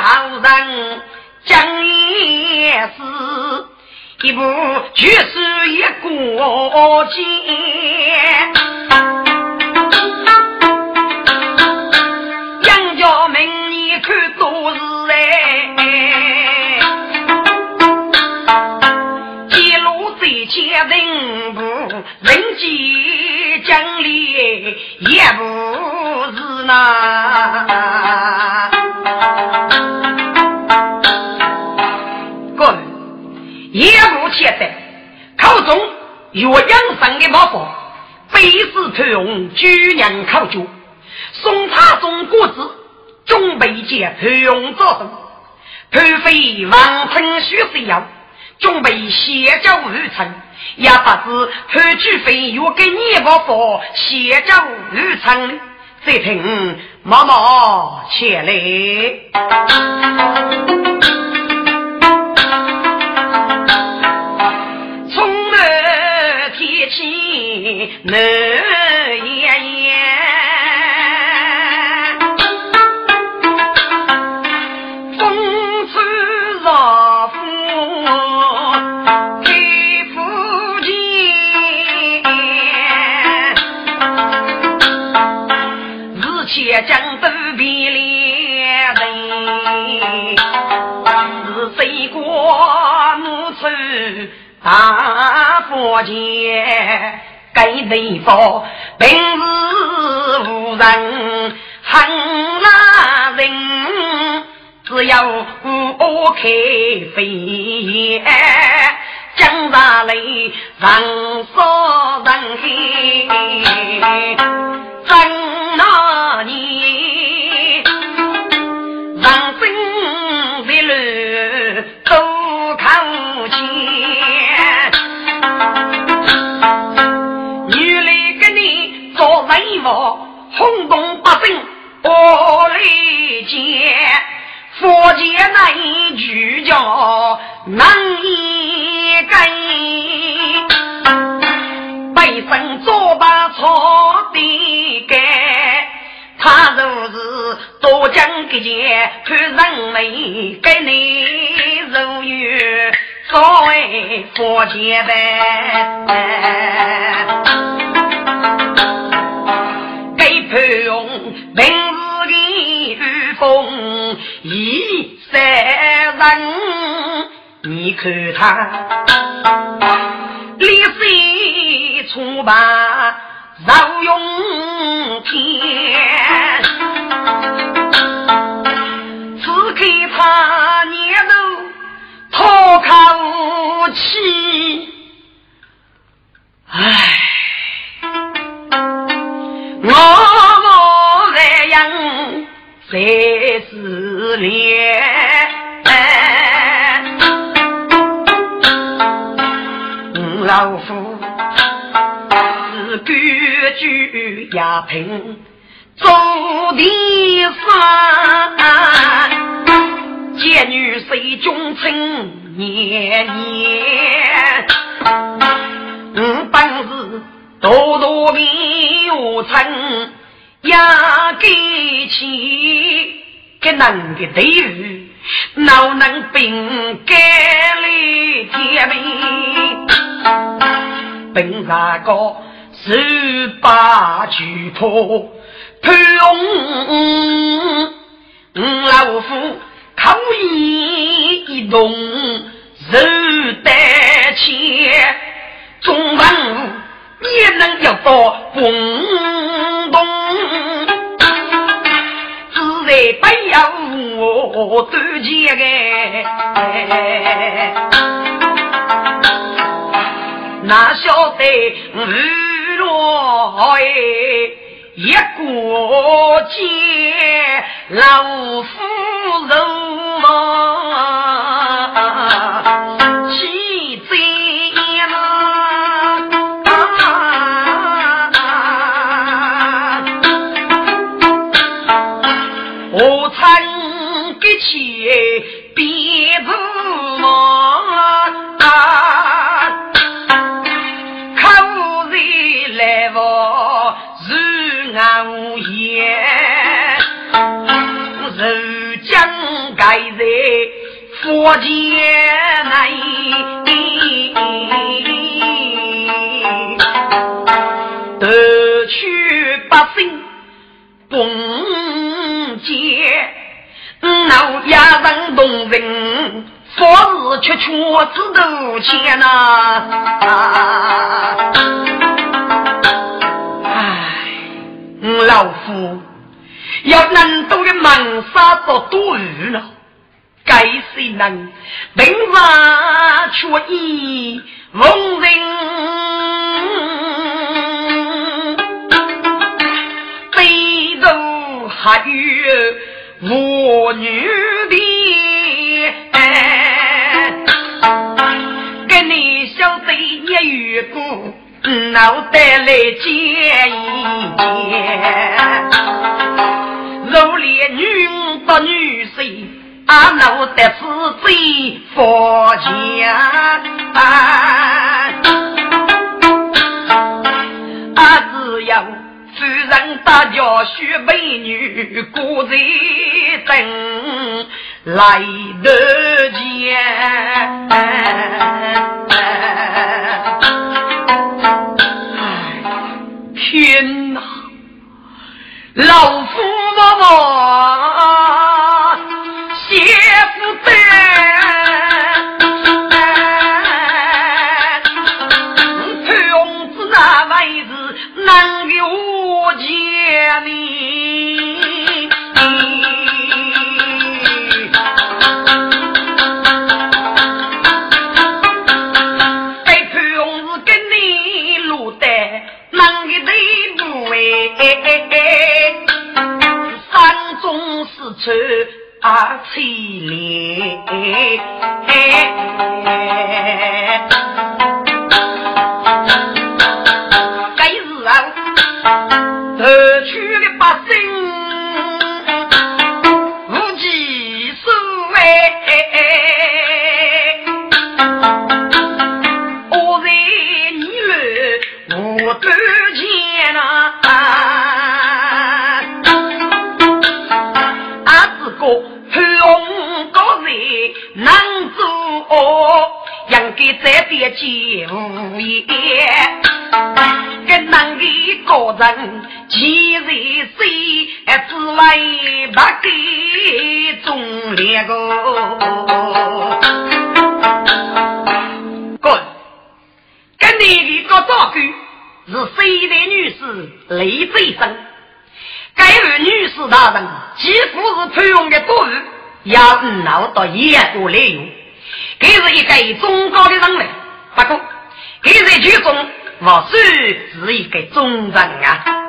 好人讲一事，一步却是一过肩。杨家门，你看多是哎，一路在前人不人间。讲理也不是那。也不切得，口中有养生的毛法，非是头用居娘考究，送茶送果子，准备接头用早生，头飞王成须是要，准备歇脚日程，也不知后举非有给你毛法歇脚日程，再听妈妈前来。难言言，风吹绕风开福建，日前江都比连人，是谁过怒出大佛前。该地方平日无人恨那人，只要我开飞，江上雷人少人黑，真那年人物轰动百姓，我来见。佛界那一句叫难一根，背身左把错的盖，他若是多讲个件，看人美给你如愿，作为佛界呗。潘用明日的雨风一三人，你看他立水出马绕涌天，只看他年头脱口气，唉。我样才是恋，老夫是规矩也凭做的饭，见女谁忠贞年年，嗯，本是。多多米我称呀给起，给能的队伍，哪能并给了天命？本啥个十八举破潘老夫口一动，手得钱，中文也能要到广东，只在不要我多钱哪晓得日落哎，一过节老夫人嘛，佛前内，夺取百姓崩劫，闹压人动人，佛是却却只多钱呐。老夫要能都的猛杀做多余了，该谁能平凡却以逢人背头还有我女的，跟你小贼也遇过。脑袋来见一见，如连女不女婿，啊，脑袋是最佛家，啊，只要夫人大家许美女过在等来得见。天哪，老夫妈妈，山中四处啊凄凉，应该再点几无言。跟那个人几人谁，只为不给中两个。滚！跟你的个照顾是谁的女士雷最生？该位女士大人，几乎是推用的多余。要闹到一国来用，这是一个忠高的人类。不过，这是剧中我算是一个忠人啊。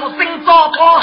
头身照破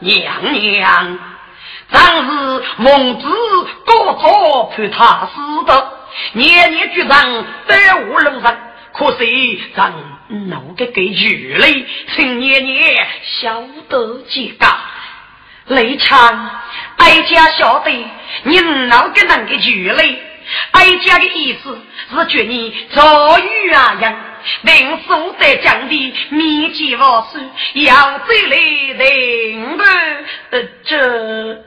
娘娘，当日孟子多早判他死的，年年举上得无人人，可惜让奴的给鱼雷，请年年晓得几个。雷强，哀家晓得你哪个能给举嘞？哀家的意思是觉你早遇啊样，临死在江里面见我叔，要走来领路。呃，这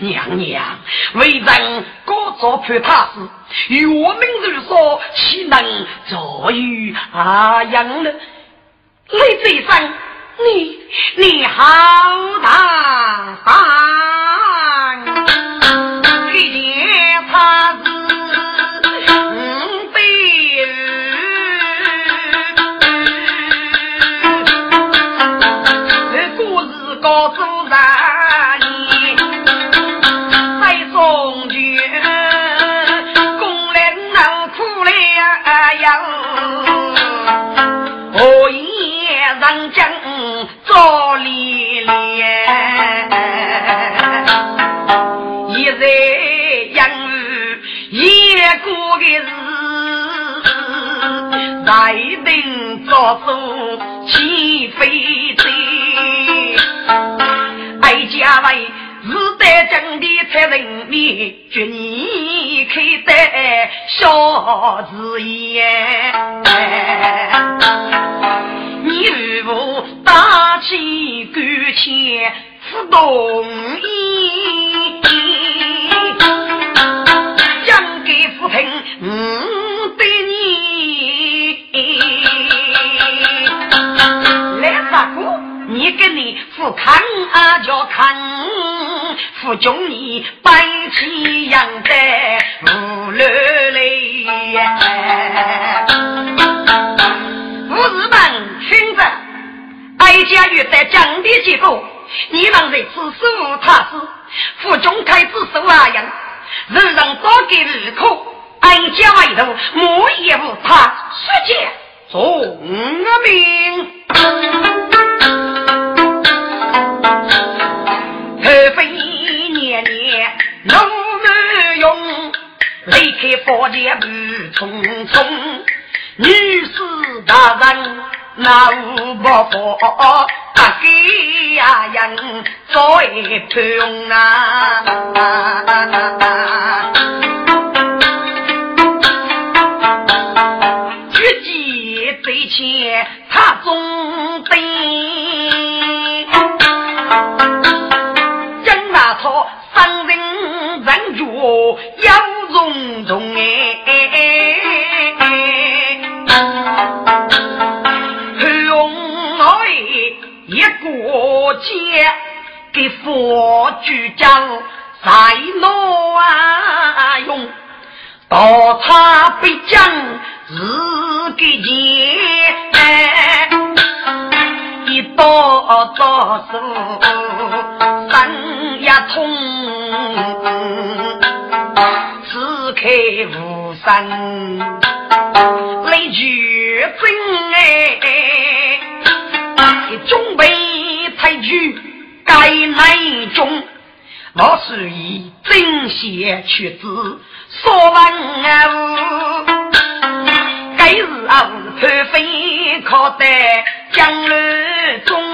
娘娘为人各做判他事，岳明如说，岂能坐于阿阳呢？雷贼生。你你好大，事，来定做主起飞车，哀家为是得将的才人面，绝你开得小子眼。你如何打起杆前不动意？你跟你父看啊叫看，父兄你白起养在无楼来。日本亲子，哀家欲在江边结果，你们在此守他师，府中开子守阿阳，人人多给日口，哀家外头莫也无他，世界宗命。年怒目用，离开佛界不匆匆，女士大人那无不佛。给呀人做一盘啊！举剑在前，他中要重重哎。一过节给佛举将在罗啊用，刀叉被将日给钱，一刀刀手三呀痛，开无声，泪举真哎。中备太举该内中，我是以正邪取子，说文啊，该是啊是非可得江路中。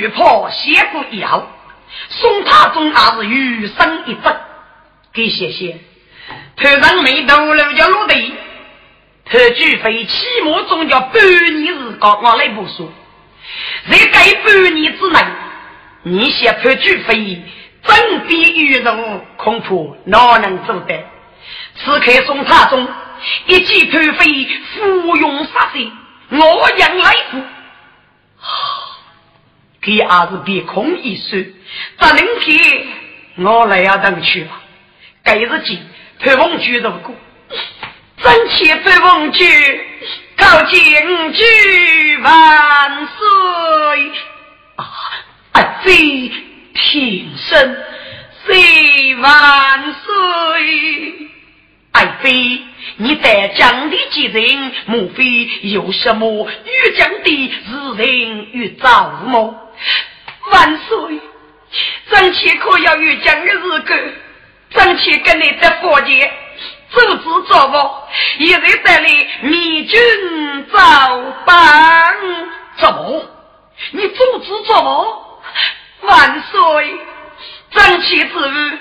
声巨破写不要，宋太宗还是余生一分。给谢谢，头上没头颅叫落地，头举飞起码总叫半年时光，我来不说。在这半年之内，你写头举飞，真比玉人恐怕哪能做得？此刻宋太宗一记头飞，服用杀死，我养来福。给儿子别空一说，只能给我来要等去吧。改日记，推风举如过，真气推风举，高敬举万岁！啊，啊，飞平生，岁万岁！爱妃，你在江的几人？莫非有什么与江的日人与造么？万岁，真气可要与江的日个。争取跟你在佛界阻止作务，一日带领灭军造反怎么？你阻止作恶？万岁！争取之日，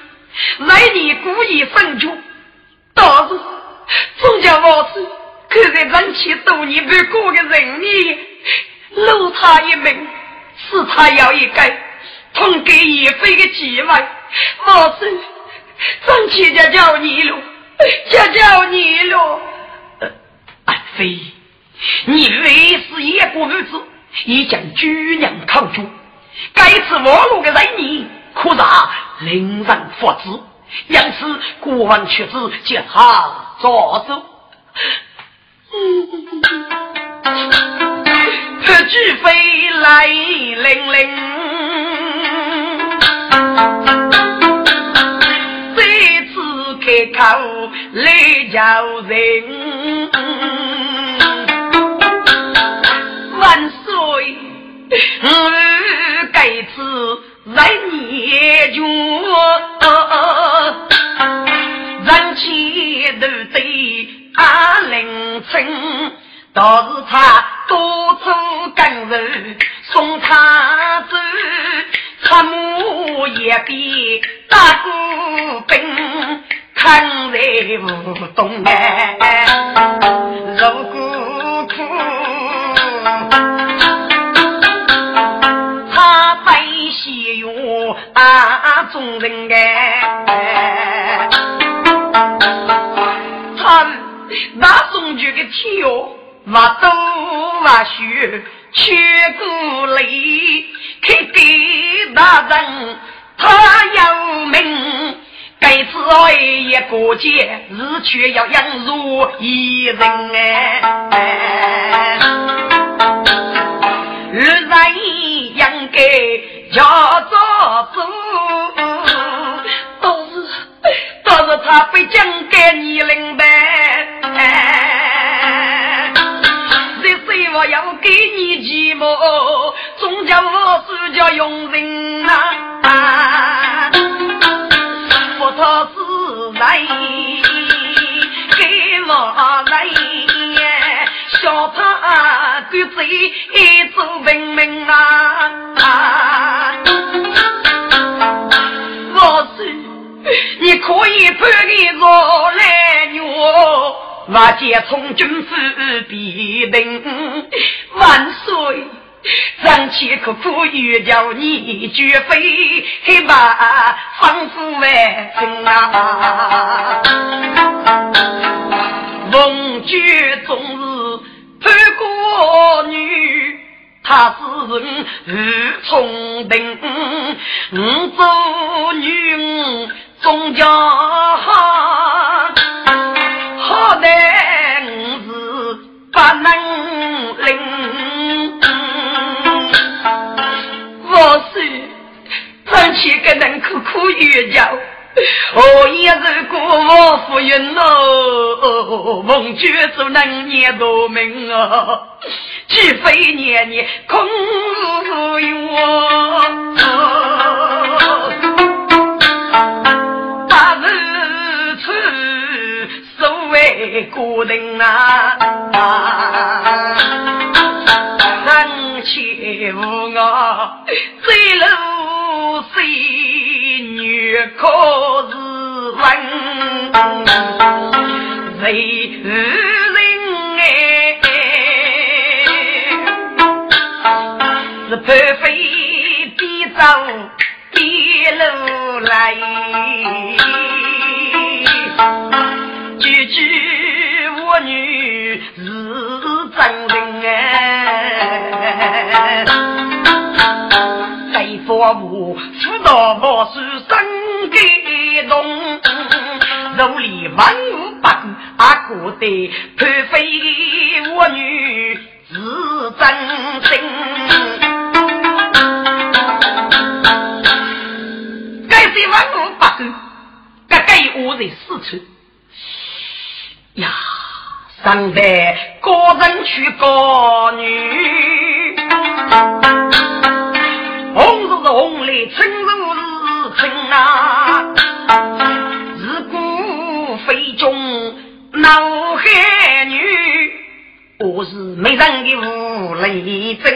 来年故意分主，到时总叫我是可在争取多年不过的人命，留他一命，是他要一个，同给一飞的机会，我是。张七家叫你了，家叫你了。爱妃，你为是一个儿子，已将居娘抗住。该次我路的人你，可让令人发指。因此国王却子接他做主。这巨飞来令令。开口来叫人，万岁！我该次来念旧，人前都对阿林称，倒是他多做干人，送他走，出马也比大孤兵。看在无动哎，如果苦，他悲喜哟啊众人哎，他那中举个天哟，我都我学学过来，开给大人他有名，该子爱一过节，日却要养如一人哎。日人应该叫做主，都是都是他不讲给你领。叫庸人啊！不讨是来给我来，小他狗贼做文明啊！我是你可以判给我来女。瓦解从军府必定万岁，张起可苦欲叫你绝非黑马方富万金啊！龙爵终日潘国女，他是人如聪明，五做女终家好。好歹我是不能争取个能苦苦约教，我也是过我夫人喽，梦觉做能念多命啊，岂非年年空我。孤人啊，人前无我，醉路水女可是问，谁我知道我是真感动，如里万物不阿哥的潘飞我女是真心，该是万物不顾，该该我在四处。呀，上代高人娶高女，是红来，青是青啊，是非中闹海女，我是美人的无泪针。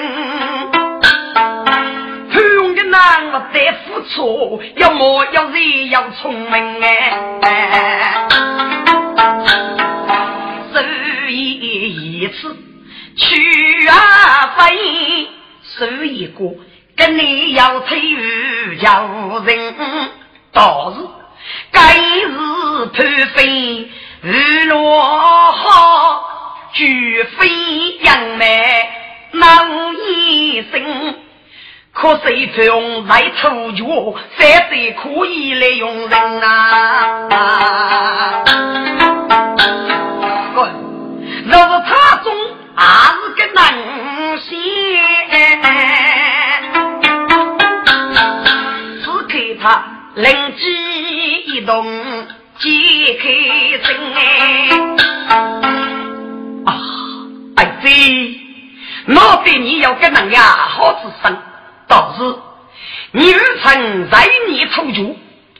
富用的男不得付出，要么要人要聪明哎。一次去啊飞，手一过，跟你要推与叫人，倒是该是贪飞日落好，绝非杨梅闹一生。可谁用来抽脚，才得可以来用人啊！若是他中还是个能仙，灵机一动，解开身啊！爱妃，我对你有个能呀好之身，倒是女臣在你出局，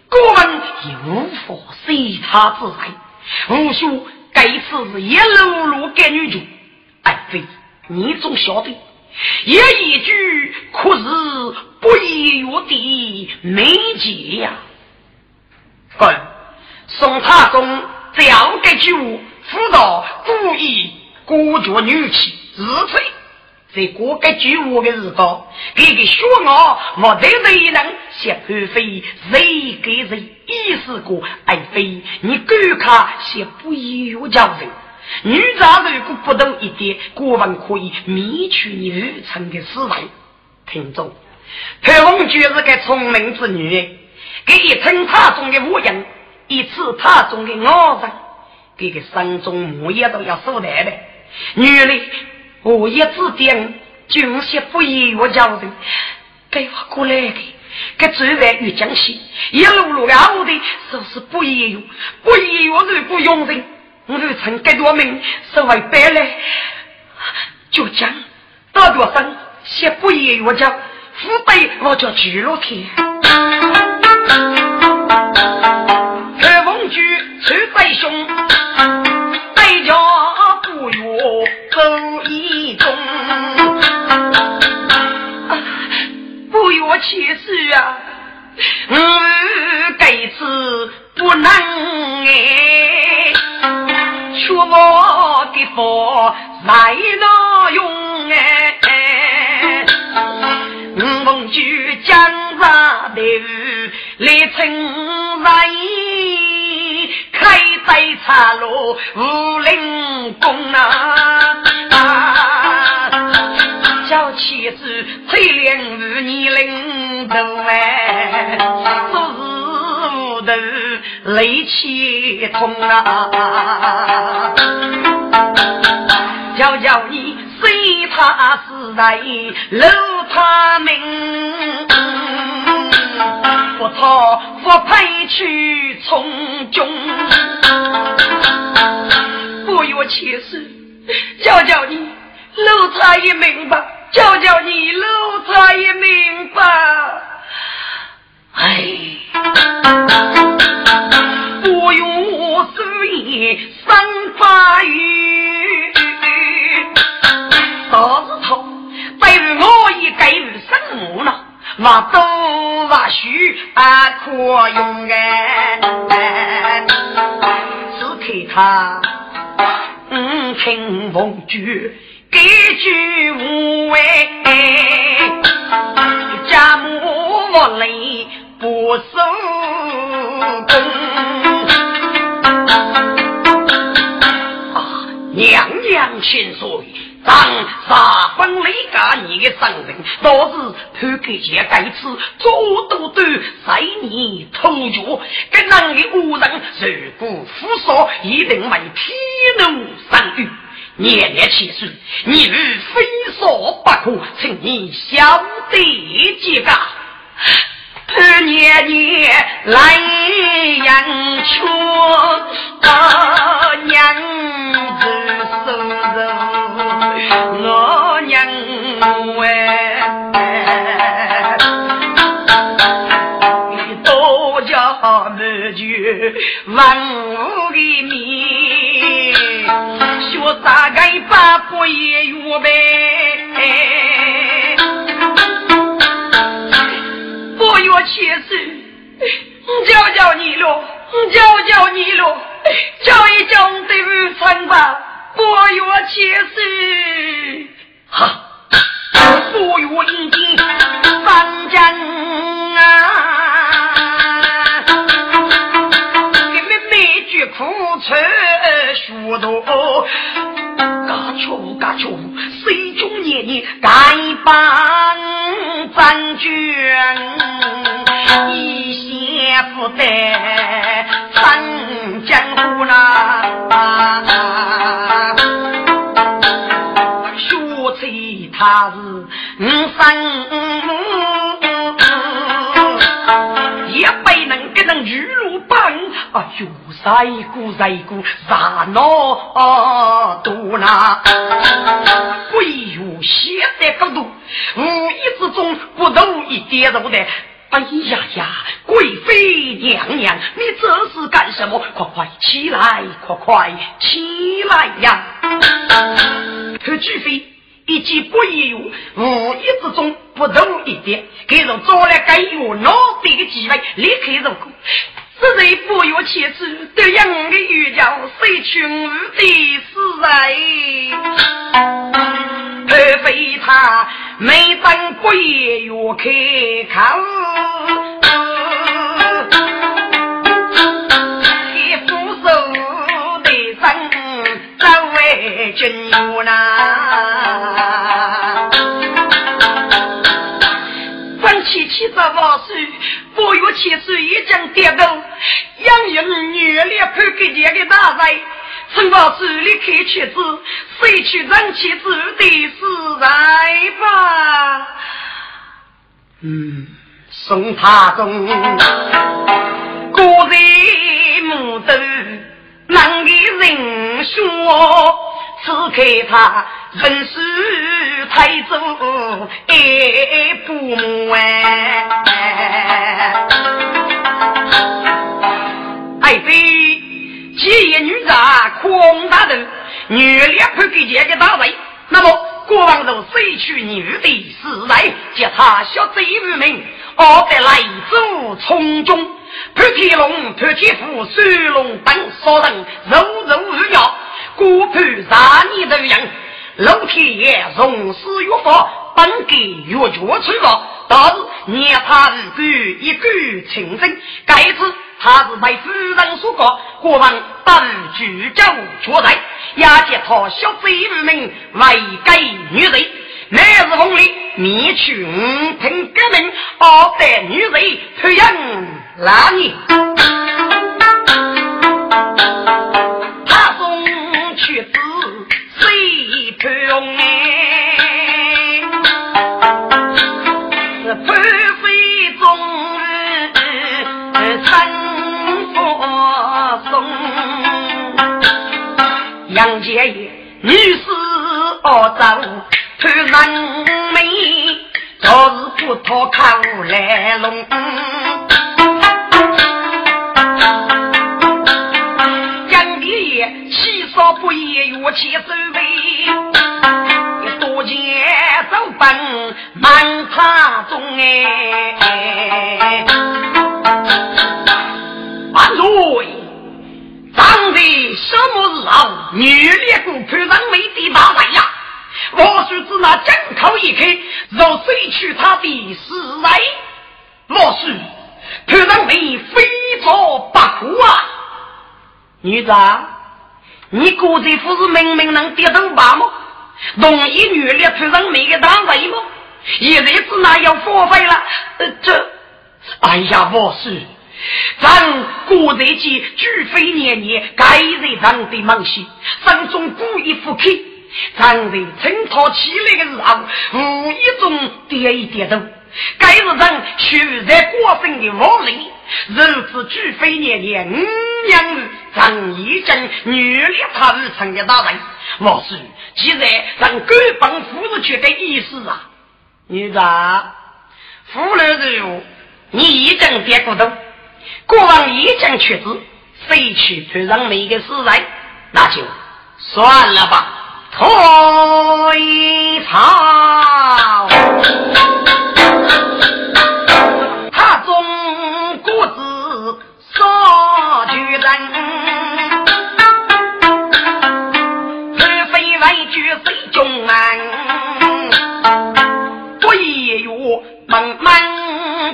国文也无法随他之来，无需。该次是一路路给女主，爱妃，你总晓得，一一句可是不一月的美节呀。滚！宋太宗这样的句辅导故意孤绝女气，自吹。在过个句话的日子，这个学我莫得谁能写潘妃，谁给谁意思过？爱妃，你敢看写不一样教人？女家如果不懂一点，国王可以灭去你二臣的思维。听众，潘凤就是个聪明之女，给一称他中的模样，一次他中的傲人，给个山中木叶都要收来的，女的。我一指点，军些不一我教人，给我过来的，给走在玉江西，一路路熬的，说是不一用，不一我如果用人，我就成给多命，是为白来，就将大学生写不言我讲，父辈我叫巨落天。二凤举出在胸，代家不约走一中。不约其实啊，我佛来哪用哎？五凤举江上头来称来，开在茶楼无灵宫啊！小妻子翠莲儿你领头哎，做事无头泪气痛啊！叫叫你随他死在楼他命，不错不配去从军，不要气死，叫叫你楼他一命吧。叫叫你老才也明白，哎，不用思言三发语，到时头对于我也给予生母了，我都不许啊可用哎，只看他嗯听风句。一句无谓，家母无泪不收工。啊，娘娘千岁，当杀分雷家你的生人，倒是偷给些该次做多多在你头脚，跟那个无人如果扶说，一定为天怒上狱。年年七岁，你日非说不可，请你晓得几个。年年来阳春，娘子生日，我娘哎，多家满聚万物的面。我大概把不也预备，不约其事，教教你了，教教你了，教一教对不成吧，不约其事，哈，不约一经三江啊，给你每句苦词。学多，嘎秋嘎秋，水中年年该帮战卷，一些不得上江湖啦。学起他是五生。也不能给人雨露帮，哎呦，晒过晒过，热闹多呐！贵有现代高度，无意之中不露一点肉的。哎呀呀，贵妃娘娘，你这是干什么？快快起来，快快起来呀！可巨妃。一计不有，无意之中不漏一点，给人找来该有脑袋的机会，立刻入股。这人不有其子，都养的玉叫谁去我的死哎？何非他没当不也要开口？一副手的身，周围军务呐。七十万岁，不约七岁已经跌倒，养育女儿判给这个大人，陈老师你看妻子，谁去人妻子的死来吧？嗯，宋太宗，古人母斗，难给人说，只看他人是太祖爱父母哎，爱妃，几爷女子狂大头，女烈不给这个大位，那么国王就谁去女的时代，叫他小贼无名，我得来走从中，潘天龙、潘天虎、水龙等杀人，肉肉如鸟。孤盘杀你的人，老天爷从死越法，本该越绝处罚。但是念他一句一句情深，该次他是被夫人所告，国王当举酒出来，押解他小贼无名，为该女人。每日风里灭去五听革命，二代女人推养那你。我走看人美，昨日不讨看来龙。杨爹爷七少不言元气收尾，多见走奔满塔中哎。万岁！当的什么日后，女烈公潘上美的大来呀！我说只那江口一开，若谁取他的死来，我说潘上美非做不可啊！女子，你估计不是明明能跌头吧吗？同意女烈潘上美的大来吗？现在只那要荒废了？呃，这，哎呀，我说。咱古代间举飞年年，该人长的猛戏，身中故意不开。咱人趁他起来的时候，无意中跌一跌头。该是人取在过分的武力，如此举飞年年，五娘儿张一正女力他日成的大人。我是既然让各帮夫子去的意思啊，女子，夫人如你一正别过头。国王一将却子，谁去推上每个死人？那就算了吧。退朝，他中国子少举人，是非为举谁中门？不也有门门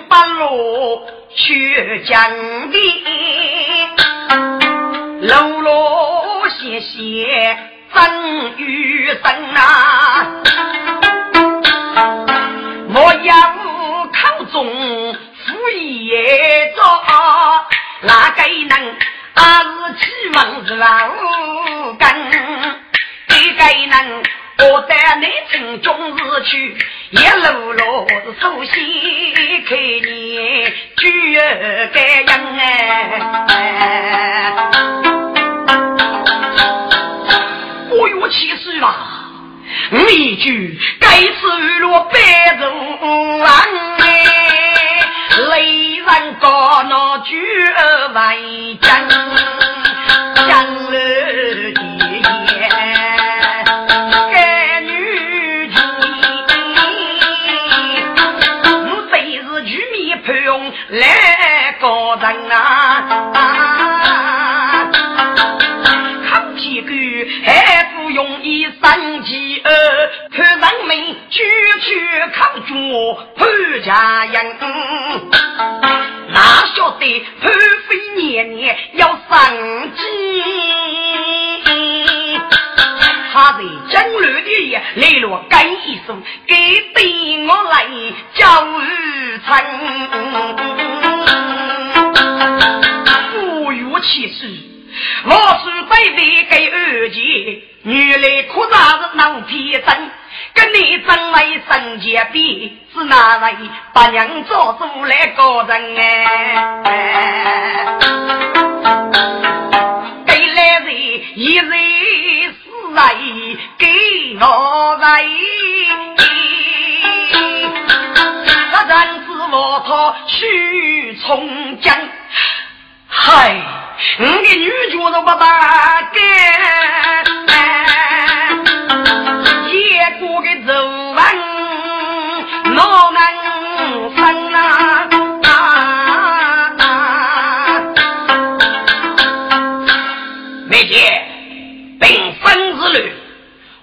八路？去江的喽喽谢谢曾玉生啊，我要考中副业做，哪个能二十七门是老根，哪个能？我带你从中日去，一路路熟悉看你举盖样哎！我有气势啦，一句该是落白头王哎，雷人高那举万将将了举去靠住潘家人，哪晓得潘妃年年要生气，他在江乱的夜来了干一声，给对我来教育成。其实，我是被你给二姐，原来可那是闹天真，跟你争为生结比，是哪位把娘做出来个人哎？给来人一人死来。我在，这人子我他去从江，嗨，你的女眷都不大干，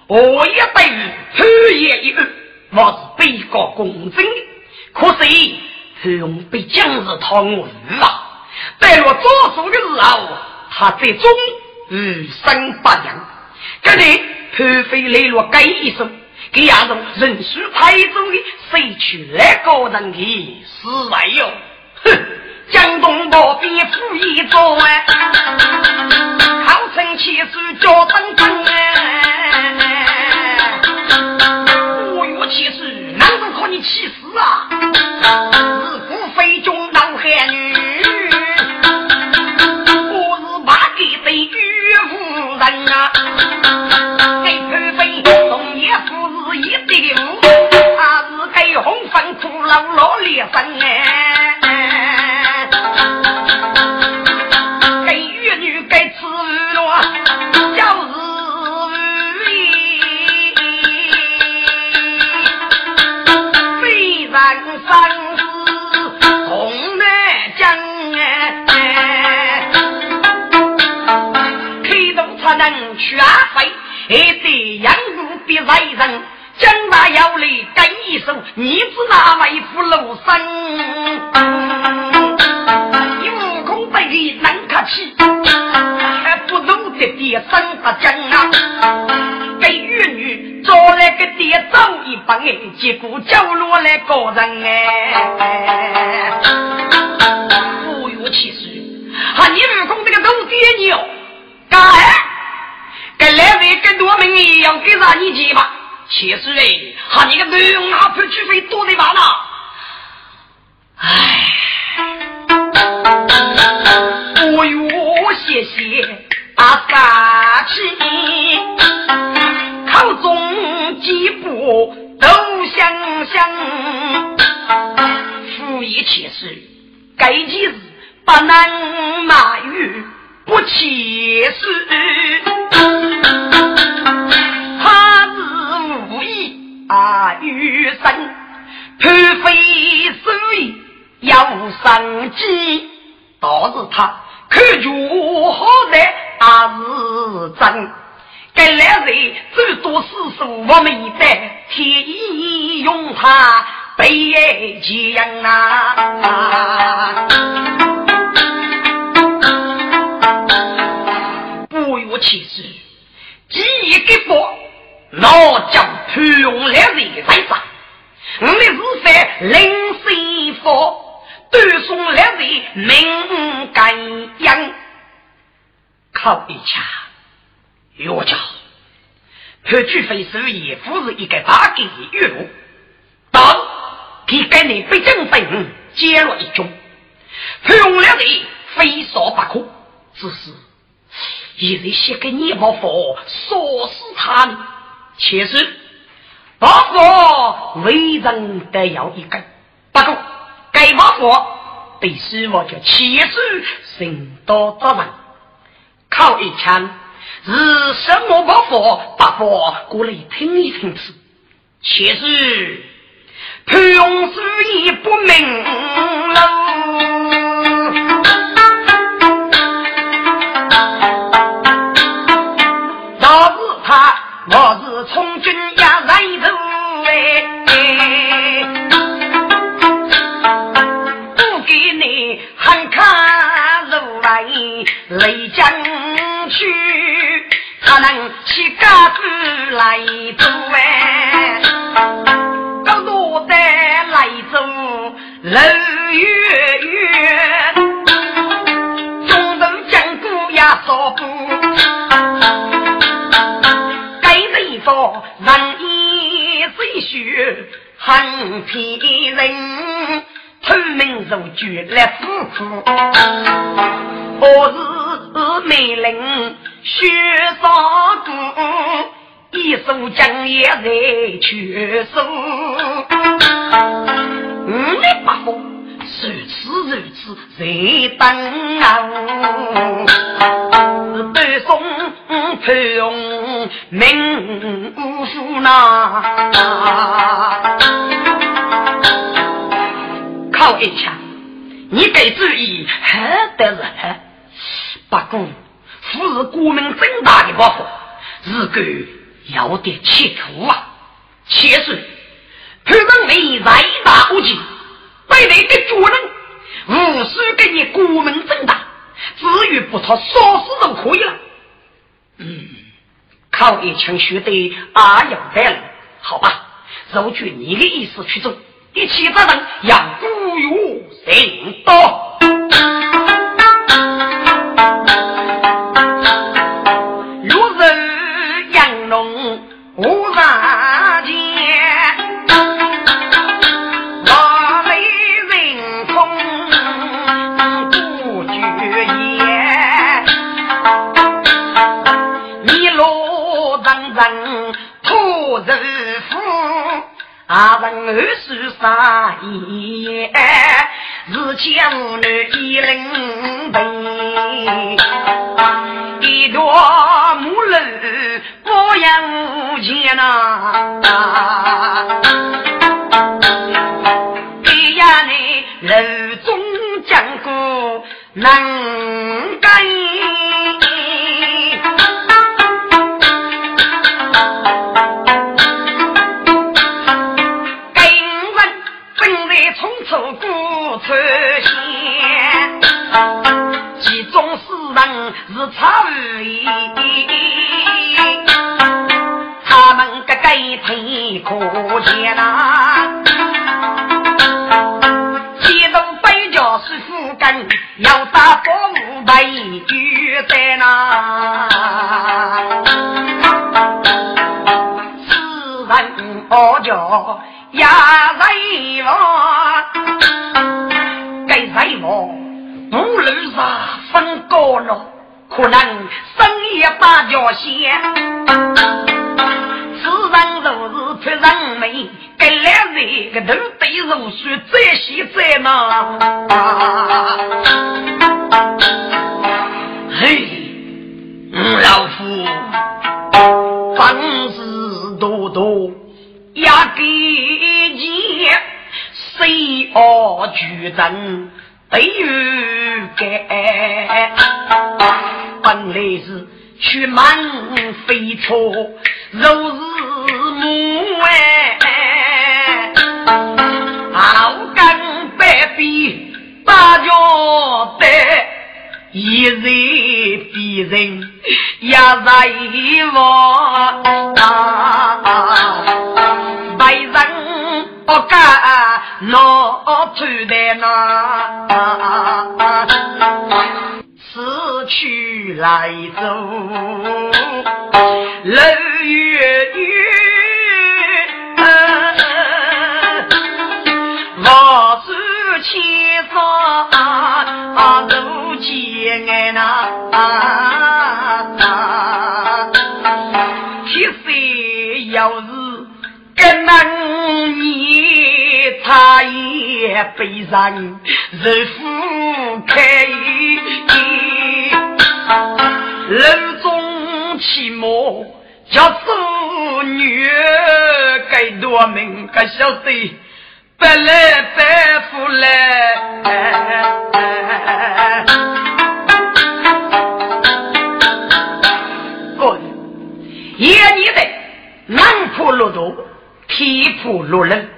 我也对于偷业一案，我是被告公正的。可是他被将士讨我鱼啊！在我做手的时候，他最终余生不扬。今天偷飞来了该一手，给亚种人数太重的，谁去那个人的死为哟？哼！江东宝兵负一座哎，号称七十叫登登老老烈生哎。给玉女给吃了。三子红南江哎，开动才能去阿飞，还得养路别来人。将来要离一手，你知哪位不露身？有空对你难客气，还不懂得爹生不讲啊！给玉女找来个爹找一帮哎，结果叫落来个人哎，不有其事，哈你二公这个都爹你哦，干跟来位跟多门一样，给上你去吧。其实嘞，哈你个女用哪怕去费多的罢了。唉，不哟，谢谢阿三七，口中几步都相像。夫一其实，该几日不能马玉不起事。余生贪飞水要生计，倒是他看住好在啊是真。该来人最多是说我们一代天意用他悲情啊！不有其事，几个佛。老将潘永来人在上，我们是在临水佛，端送来人命甘阳，靠一枪，岳家潘巨飞是也不是一个大给岳父，当给给你被正分接了一军，潘永来人非杀不可，只是一人写给你把佛杀死他。其实，把佛为人得要一根，不过该把佛对师傅叫切实承担责任。靠一枪是什么把佛？把佛过来听一听次。其实潘永师也不明了。我是从军呀，不给你喊卡入来雷将去，他能起嘎子来走哎，高路的来走路越远，中等将鼓呀扫步。人飞雪恨天人。聪明如绝来夫妇，我是美人薛少姑，一手将也在去手。五里八峰，如此如此谁等啊！北宋潘永名无数呐，靠一枪，你给注意，好的很。不过，夫是国民正大的保护，如果有点企图啊，且是潘仁美在大无忌，带来的主人，无需给你国民正大，至于不他说死就可以了。嗯，靠一枪学的阿阳白了，好吧，如据你的意思去做，一起责任要古有行动。二十三爷，是江南一领兵，一朵木兰过阳前呐。哎呀，你楼中将过能干。其中四人是差异，他们个改配可见呐。激动北家是副根，要打父母白举在那。四人二家压在王，不能杀分高了。可能深夜把脚先，此人若是出人美，该两人个头对如水，再细再难。嘿，老夫本事多多，也给钱，谁恶举人？对于该，本来是去满飞车，肉是母哎，好干百比大家的，一人比人也在我啊，白人我干。老出的那，此去来走，路远远，我走千山路艰难，他也悲伤，日复开，楼中起码叫妇女该多命个小弟，不来白富来，滚！爷你的南坡路途，天坡路人。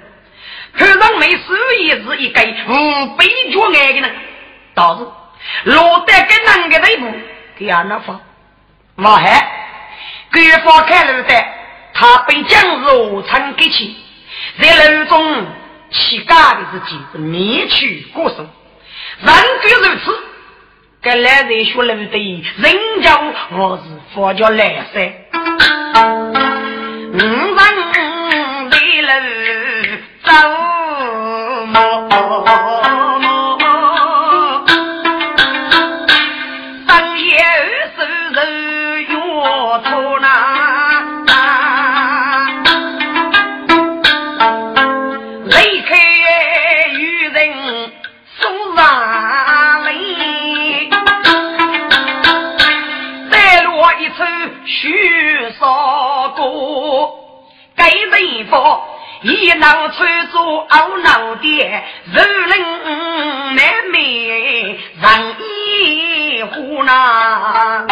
头上没手也是一个无悲绝爱的人，倒是落得跟那个地步，给俺那方，我还官方开了的，他被将入城给起，在楼中起家的是几是灭去过手，人就如此，该来人学楼的人家我是佛教来噻，五人为了。妈妈，深夜儿守着月出那，离开渔人松山里，再落一出徐少歌，给人说。一脑穿着懊恼的，如人难免人意胡闹。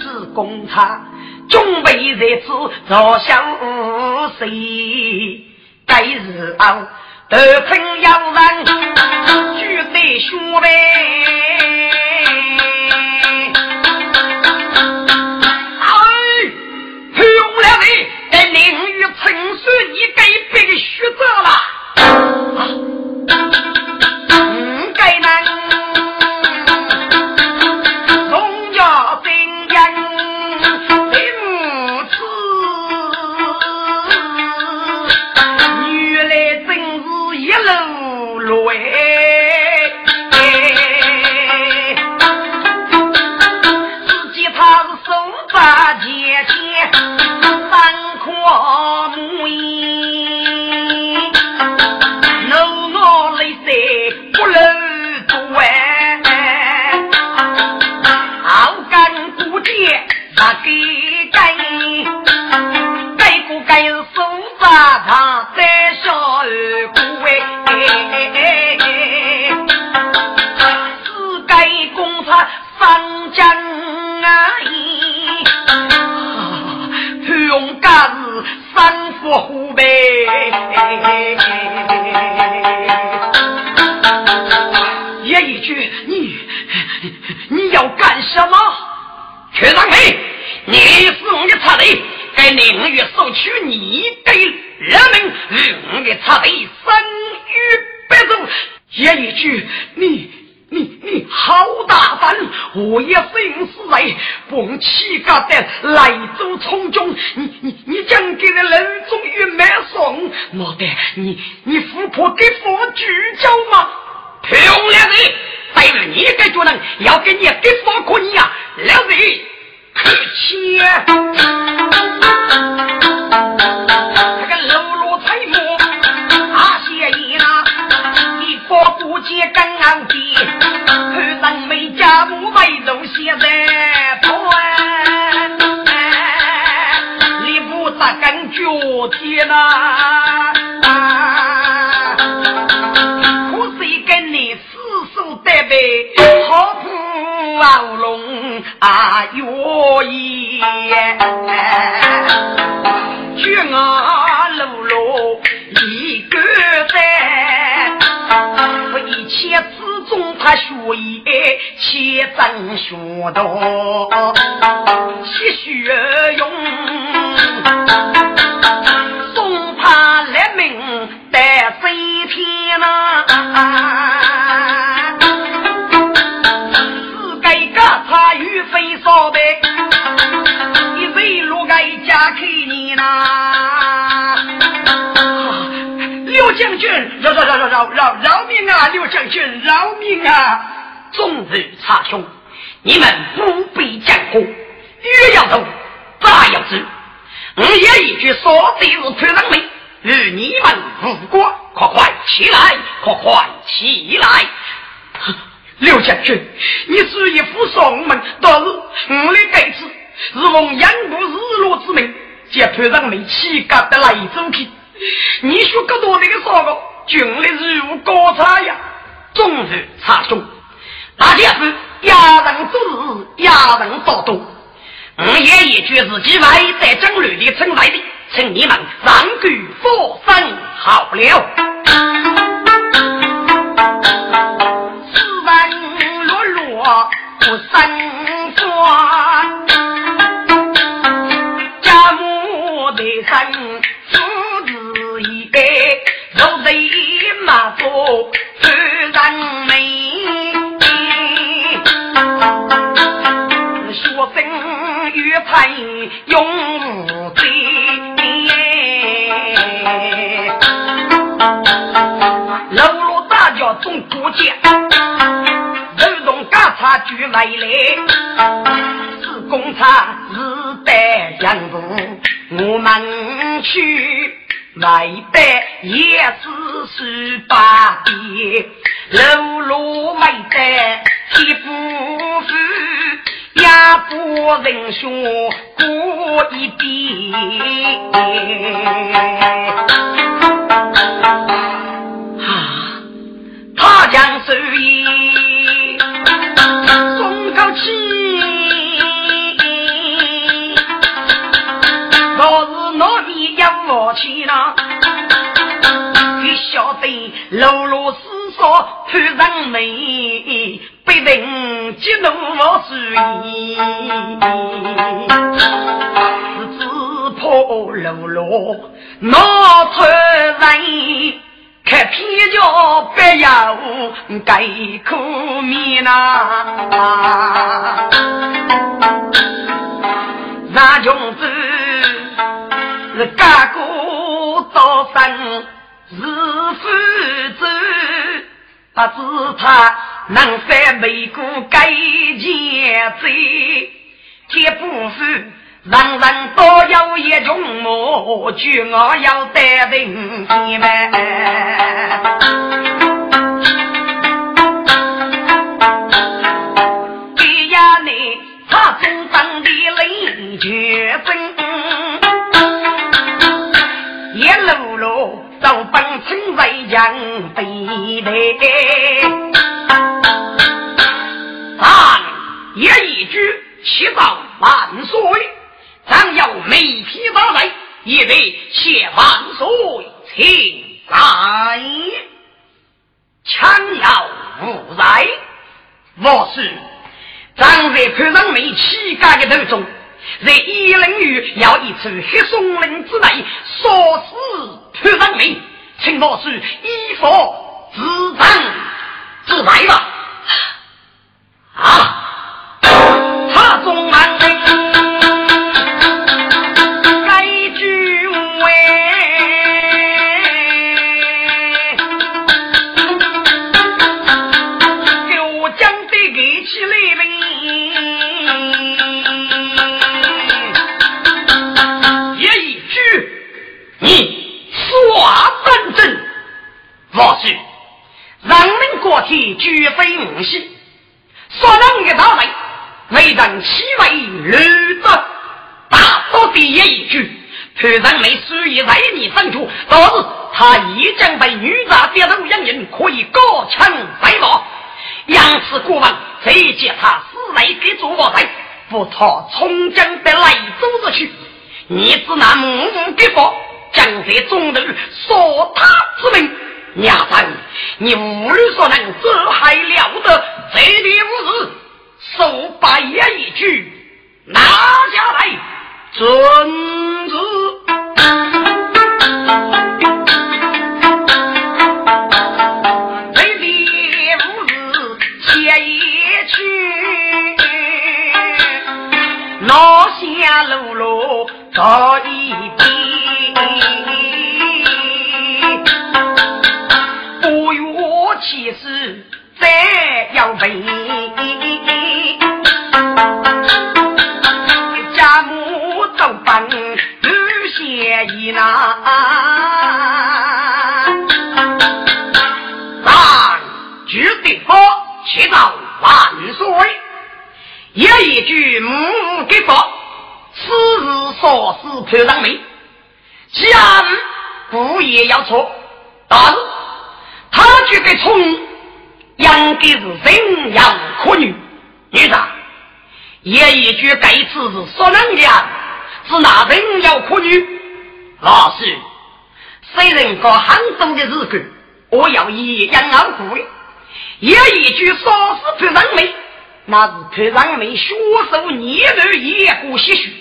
是公差，准备在此坐享谁？该日后。得称要人，举对兄呗。被学着了。你你你讲给的人终于没送，我的，你你富婆给发支票吗？漂亮的，但是你感觉呢？要给你给发过你呀？老子客气。我一眼举案喽啰一个在我一切之中他学医切真学道戏谑用军饶饶饶饶饶饶命啊！刘将军，饶命啊！众日查兄，你们不必讲话，越要走，咋要走？我也一句说的是推人命，与你们无关。快快起来，快快起来！刘将军，你是一副送门，但是我的盖子是奉杨部日落之命，接推人命起赶的来走去。你说更多那个啥个？军里如高差呀，终日查兄，那就是压人做事，压人做多。我也一句自己外在争乱的称来的，请你们上句佛声好了。斯文落落不生说，马祖夫人美，学生与才永无罪。楼楼大轿总过节，楼栋嘎差聚来来，是公差是带相公，我们去。外边也是十八的，楼楼没得七夫妇，也不人说过一遍。啊，他将手艺松口气，我去了，你晓得露露是说穿上眉。被人激怒我注意，是只怕喽啰闹出人，看偏叫不要改口面呐。是家国多生是非子，不知他。能在美国改钱罪，这不是人人都有一种模，就我要带领你们。城在江北的。也一句七宝万岁，咱要每批到来，也得谢万岁请来。枪要无在，我是咱在看上没七家的头中，在一人于要一处黑松林之内，说死看上没，请老师依法自办自来吧。啊！绝非无戏，说人一道来。为人欺为绿的，大说第一句，突然没属于在你分出，但是他已经被女杂跌入养人，可以高强在我。杨氏国王再借他死来给做我在，不他从江的来走着去，你只拿木木给佛，将这众人说他之命。娘子，你无论所能，这还了得？这里无日。手把爷一句拿下来，遵旨。这里约其事再要问。家母都帮女贤义呐，咱举对佛祈祷万岁，也一句母给佛，此日所思头上没，家不也要错，但他这个从应该是人养可女，女的。也一句该词是说人家，是那人要可女。老师，虽然过杭州的日子，我要以养老过。也一句说是不人美，那是不人美学手年头也过些许。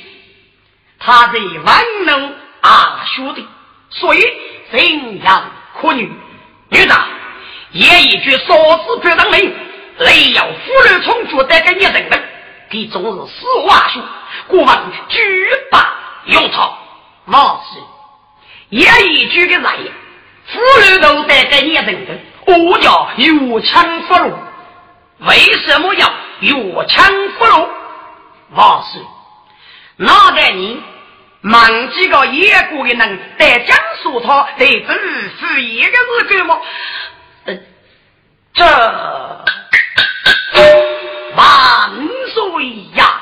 他在万能啊学的，所以人要可女。也一句说是不人美，雷要妇女从觉得跟你人的。你终日死话说，国王举把用草，老是也一句的来，妇女都得给你等等，我叫越枪俘虏，为什么要越枪俘虏？老是哪个你忙几个野国的人在江苏他得只是一个日子吗？这万岁呀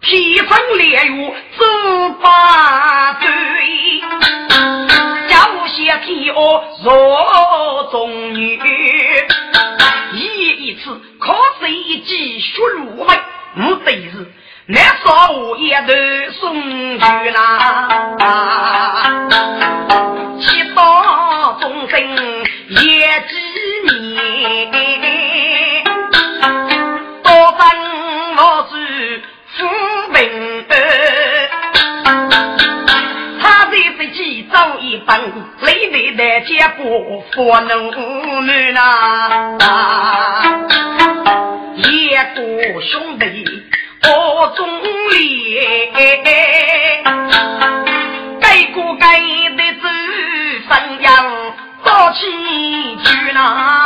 披风连月走八对脚下皮哦若终于一一次可是一记血如海五百日难少我一段送去啦七宝众生也知你。多分我命他的自己走一难不负能暖啊一个兄弟我中立该过该的走信样到起去哪。